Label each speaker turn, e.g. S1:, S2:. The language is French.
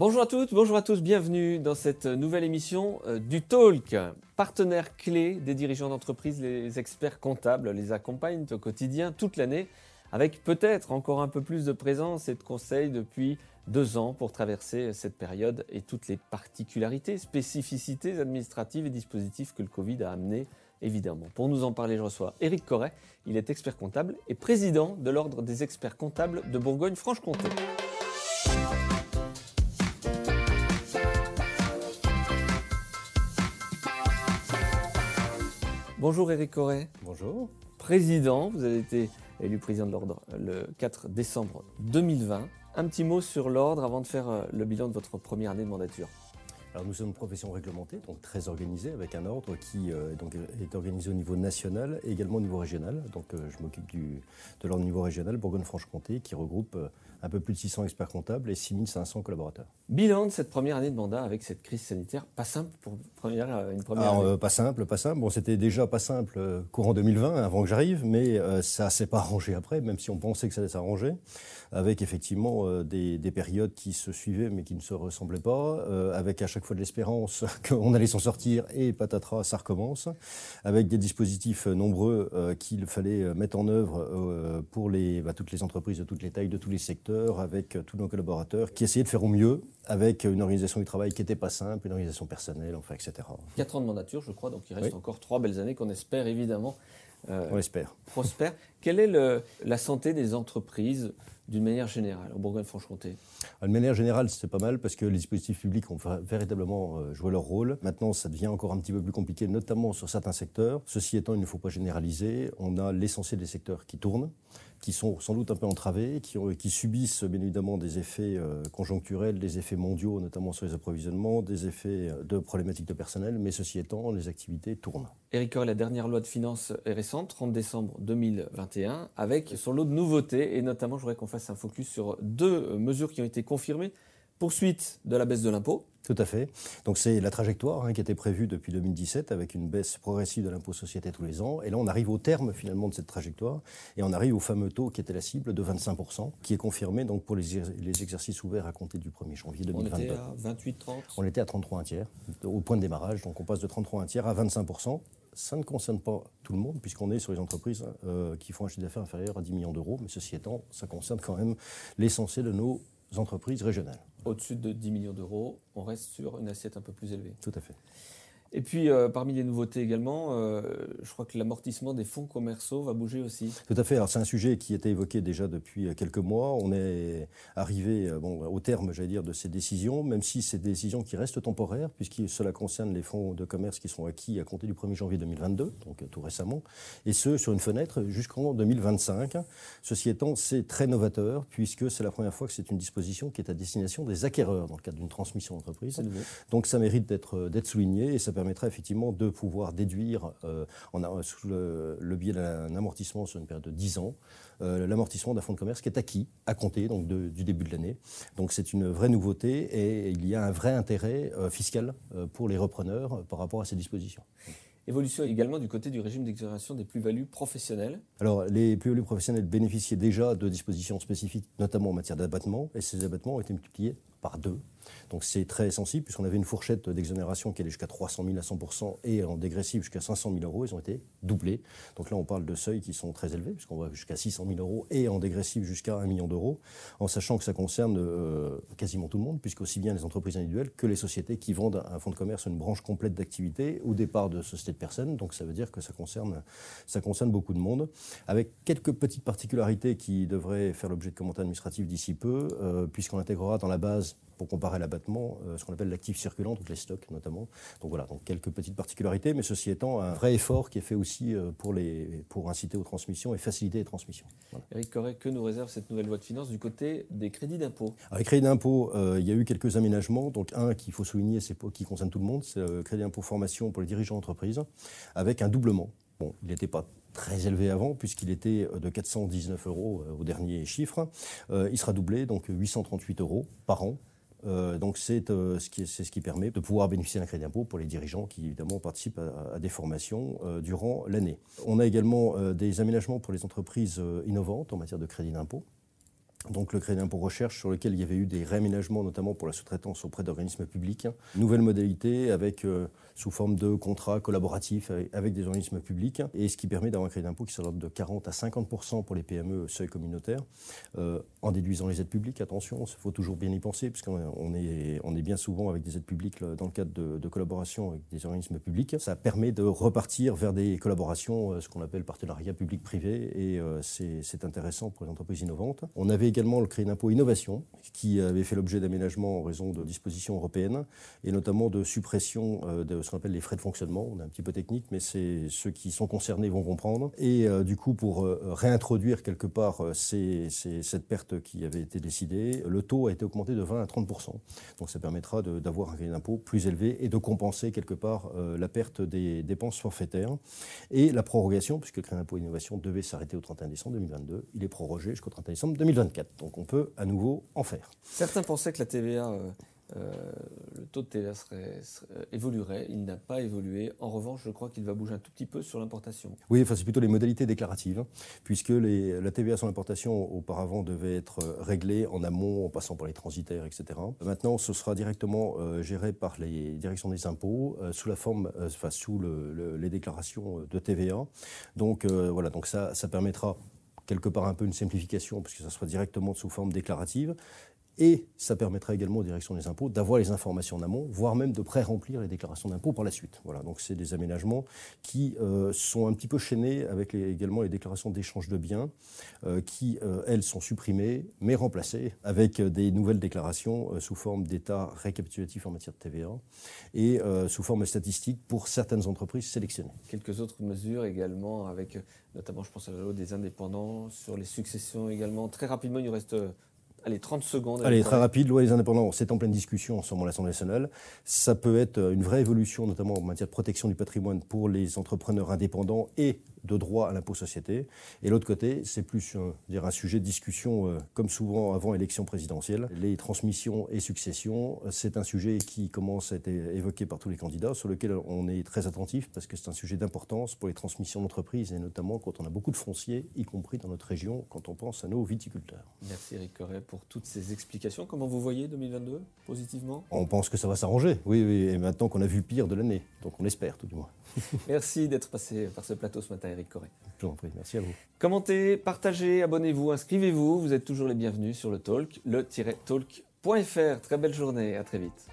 S1: Bonjour à toutes, bonjour à tous, bienvenue dans cette nouvelle émission euh, du Talk. Partenaire clé des dirigeants d'entreprise, les experts comptables les accompagnent au quotidien toute l'année avec peut-être encore un peu plus de présence et de conseils depuis deux ans pour traverser cette période et toutes les particularités, spécificités administratives et dispositifs que le Covid a amenés évidemment. Pour nous en parler, je reçois Éric Corret. Il est expert comptable et président de l'Ordre des experts comptables de Bourgogne-Franche-Comté. Bonjour Éric Corret.
S2: Bonjour.
S1: Président, vous avez été élu président de l'Ordre le 4 décembre 2020. Un petit mot sur l'Ordre avant de faire euh, le bilan de votre première année de mandature.
S2: Alors nous sommes une profession réglementée, donc très organisée, avec un ordre qui euh, donc, est organisé au niveau national et également au niveau régional. Donc euh, je m'occupe de l'ordre au niveau régional, Bourgogne-Franche-Comté, qui regroupe euh, un peu plus de 600 experts comptables et 6500 collaborateurs.
S1: Bilan de cette première année de mandat avec cette crise sanitaire, pas simple pour première, une première
S2: Alors,
S1: année
S2: Pas simple, pas simple. Bon, c'était déjà pas simple courant 2020, avant que j'arrive, mais ça s'est pas arrangé après, même si on pensait que ça allait s'arranger, avec effectivement des, des, périodes qui se suivaient mais qui ne se ressemblaient pas, avec à chaque fois de l'espérance qu'on allait s'en sortir et patatras, ça recommence, avec des dispositifs nombreux euh, qu'il fallait euh, mettre en œuvre euh, pour les, bah, toutes les entreprises de toutes les tailles, de tous les secteurs, avec tous nos collaborateurs qui essayaient de faire au mieux, avec une organisation du travail qui n'était pas simple, une organisation personnelle, enfin, etc.
S1: Quatre ans de mandature, je crois, donc il reste encore trois belles années qu'on espère évidemment.
S2: On l'espère.
S1: Prospère. Quelle est le, la santé des entreprises d'une manière générale, en Bourgogne-Franche-Comté
S2: De manière générale, c'est pas mal parce que les dispositifs publics ont véritablement euh, joué leur rôle. Maintenant, ça devient encore un petit peu plus compliqué, notamment sur certains secteurs. Ceci étant, il ne faut pas généraliser. On a l'essentiel des secteurs qui tournent qui sont sans doute un peu entravés, qui, qui subissent bien évidemment des effets euh, conjoncturels, des effets mondiaux, notamment sur les approvisionnements, des effets euh, de problématiques de personnel, mais ceci étant, les activités tournent.
S1: Éric la dernière loi de finances est récente, 30 décembre 2021, avec son lot de nouveautés, et notamment, je voudrais qu'on fasse un focus sur deux mesures qui ont été confirmées. Poursuite de la baisse de l'impôt,
S2: tout à fait. Donc c'est la trajectoire hein, qui était prévue depuis 2017 avec une baisse progressive de l'impôt société tous les ans. Et là, on arrive au terme finalement de cette trajectoire et on arrive au fameux taux qui était la cible de 25%, qui est confirmé donc pour les, exercices ouverts à compter du 1er janvier 2022.
S1: On était à 28, 30
S2: On était à 33 un tiers au point de démarrage. Donc on passe de 33 un tiers à 25% ça ne concerne pas tout le monde, puisqu'on est sur les entreprises euh, qui font un chiffre d'affaires inférieur à 10 millions d'euros, mais ceci étant, ça concerne quand même l'essentiel de nos entreprises régionales.
S1: Au-dessus de 10 millions d'euros, on reste sur une assiette un peu plus élevée.
S2: Tout à fait.
S1: Et puis, euh, parmi les nouveautés également, euh, je crois que l'amortissement des fonds commerciaux va bouger aussi.
S2: Tout à fait. Alors, c'est un sujet qui était évoqué déjà depuis euh, quelques mois. On est arrivé bon, au terme, j'allais dire, de ces décisions, même si c'est des décisions qui restent temporaires, puisque cela concerne les fonds de commerce qui sont acquis à compter du 1er janvier 2022, donc tout récemment, et ce, sur une fenêtre jusqu'en 2025. Ceci étant, c'est très novateur, puisque c'est la première fois que c'est une disposition qui est à destination des acquéreurs dans le cadre d'une transmission d'entreprise. Donc, ça mérite d'être souligné et ça permettrait effectivement de pouvoir déduire, euh, sous le, biais d'un amortissement sur une période de 10 ans, euh, l'amortissement d'un fonds de commerce qui est acquis à compter donc, du début de l'année. Donc c'est une vraie nouveauté et il y a un vrai intérêt euh, fiscal pour les repreneurs par rapport à ces dispositions.
S1: Évolution également du côté du régime d'exonération des plus-values professionnelles.
S2: Alors, les plus-values professionnelles bénéficiaient déjà de dispositions spécifiques, notamment en matière d'abattement, et ces abattements ont été multipliés par deux. Donc c'est très sensible, puisqu'on avait une fourchette d'exonération qui allait jusqu'à 300 000 à 100% et en dégressif jusqu'à 500 000 euros. Ils ont été doublés. Donc là, on parle de seuils qui sont très élevés, puisqu'on va jusqu'à 600 000 euros et en dégressif jusqu'à 1 million d'euros, en sachant que ça concerne euh, quasiment tout le monde, puisqu'aussi bien les entreprises individuelles que les sociétés qui vendent un fonds de commerce, une branche complète d'activité au départ de sociétés de personnes. Donc ça veut dire que ça concerne, ça concerne beaucoup de monde, avec quelques petites particularités qui devraient faire l'objet de commentaires administratifs d'ici peu, euh, puisqu'on intégrera dans la base pour comparer l'abattement, euh, ce qu'on appelle l'actif circulant, donc les stocks notamment. Donc voilà, donc quelques petites particularités, mais ceci étant un vrai effort qui est fait aussi euh, pour, les, pour inciter aux transmissions et faciliter les transmissions.
S1: Eric Corret, que nous réserve cette nouvelle loi de finances du côté des crédits d'impôt?
S2: Les crédits d'impôt, euh, il y a eu quelques aménagements. Donc un qu'il faut souligner, c'est qui concerne tout le monde, c'est le crédit d'impôt formation pour les dirigeants d'entreprise, avec un doublement. Bon, il n'était pas très élevé avant, puisqu'il était de 419 euros au dernier chiffre. il sera doublé, donc 838 euros par an euh, donc c'est euh, ce, qui, permet de pouvoir bénéficier d'un crédit d'impôt pour les dirigeants qui évidemment participent à, des formations euh, durant l'année. On a également des aménagements pour les entreprises innovantes en matière de crédit d'impôt. Donc le crédit d'impôt recherche sur lequel il y avait eu des réaménagements, notamment pour la sous-traitance auprès d'organismes publics. Nouvelle modalité avec, euh, sous forme de contrats collaboratifs avec, des organismes publics, et ce qui permet d'avoir un crédit d'impôt qui s'adapte de 40 à 50 pour les PME seuil communautaire, euh, en déduisant les aides publiques. Attention, il faut toujours bien y penser, puisqu'on est, bien souvent avec des aides publiques dans le cadre de, collaboration avec des organismes publics. Ça permet de repartir vers des collaborations, euh, ce qu'on appelle partenariat public-privé, et c'est intéressant pour les entreprises innovantes. On avait également le crédit d'impôt innovation, qui avait fait l'objet d'aménagements en raison de dispositions européennes, et notamment de suppression euh, de ce qu'on appelle les frais de fonctionnement. On est un petit peu technique, mais c'est ceux qui sont concernés vont comprendre. Et euh, du coup, pour euh, réintroduire quelque part cette perte qui avait été décidée, le taux a été augmenté de 20 à 30% Donc ça permettra d'avoir un crédit d'impôt plus élevé et de compenser quelque part la perte des dépenses forfaitaires. Et la prorogation, puisque le crédit d'impôt innovation devait s'arrêter au 31 décembre 2022, il est prorogé jusqu'au 31 décembre 2024. Donc on peut à nouveau en faire.
S1: Certains pensaient que la TVA, euh, euh, le taux de TVA serait, évoluerait. Il n'a pas évolué. En revanche, je crois qu'il va bouger un tout petit peu sur l'importation.
S2: Oui, enfin, c'est plutôt les modalités déclaratives, puisque les, la TVA sur l'importation auparavant devait être euh, réglée en amont, en passant par les transitaires, etc. Maintenant, ce sera directement géré par les directions des impôts sous la forme, enfin, sous le, les déclarations de TVA. Donc voilà, donc ça, ça permettra quelque part un peu une simplification, puisque ça sera directement sous forme déclarative. Et ça permettra également aux directions des impôts d'avoir les informations en amont, voire même de pré-remplir les déclarations d'impôts par la suite. Voilà, donc c'est des aménagements qui euh, sont un petit peu chaînés avec également les déclarations d'échange de biens, euh, qui, euh, elles, sont supprimées, mais remplacées avec des nouvelles déclarations sous forme d'état récapitulatif en matière de TVA et sous forme statistique pour certaines entreprises sélectionnées.
S1: Quelques autres mesures également, avec notamment, je pense à la loi des indépendants, sur les successions également. Très rapidement, il nous reste Allez, 30 secondes.
S2: Allez, très rapide. Loi des indépendants, c'est en pleine discussion en ce moment à l'Assemblée nationale. Ça peut être une vraie évolution, notamment en matière de protection du patrimoine pour les entrepreneurs indépendants et de droit à l'impôt société. Et l'autre côté, c'est plus un, dire, un sujet de discussion, euh, comme souvent avant élection présidentielle. Les transmissions et successions, c'est un sujet qui commence à être évoqué par tous les candidats, sur lequel on est très attentif, parce que c'est un sujet d'importance pour les transmissions d'entreprises, et notamment quand on a beaucoup de fonciers, y compris dans notre région, quand on pense à nos viticulteurs.
S1: Merci Eric Corret pour toutes ces explications. Comment vous voyez 2022, positivement?
S2: On pense que ça va s'arranger, oui, oui, et maintenant qu'on a vu pire de l'année, donc on espère tout du moins.
S1: Merci d'être passé par ce plateau ce matin, Eric Corré.
S2: Je vous en prie, merci à vous.
S1: Commentez, partagez, abonnez-vous, inscrivez-vous. Vous êtes toujours les bienvenus sur le talk, le-talk.fr. Très belle journée, à très vite.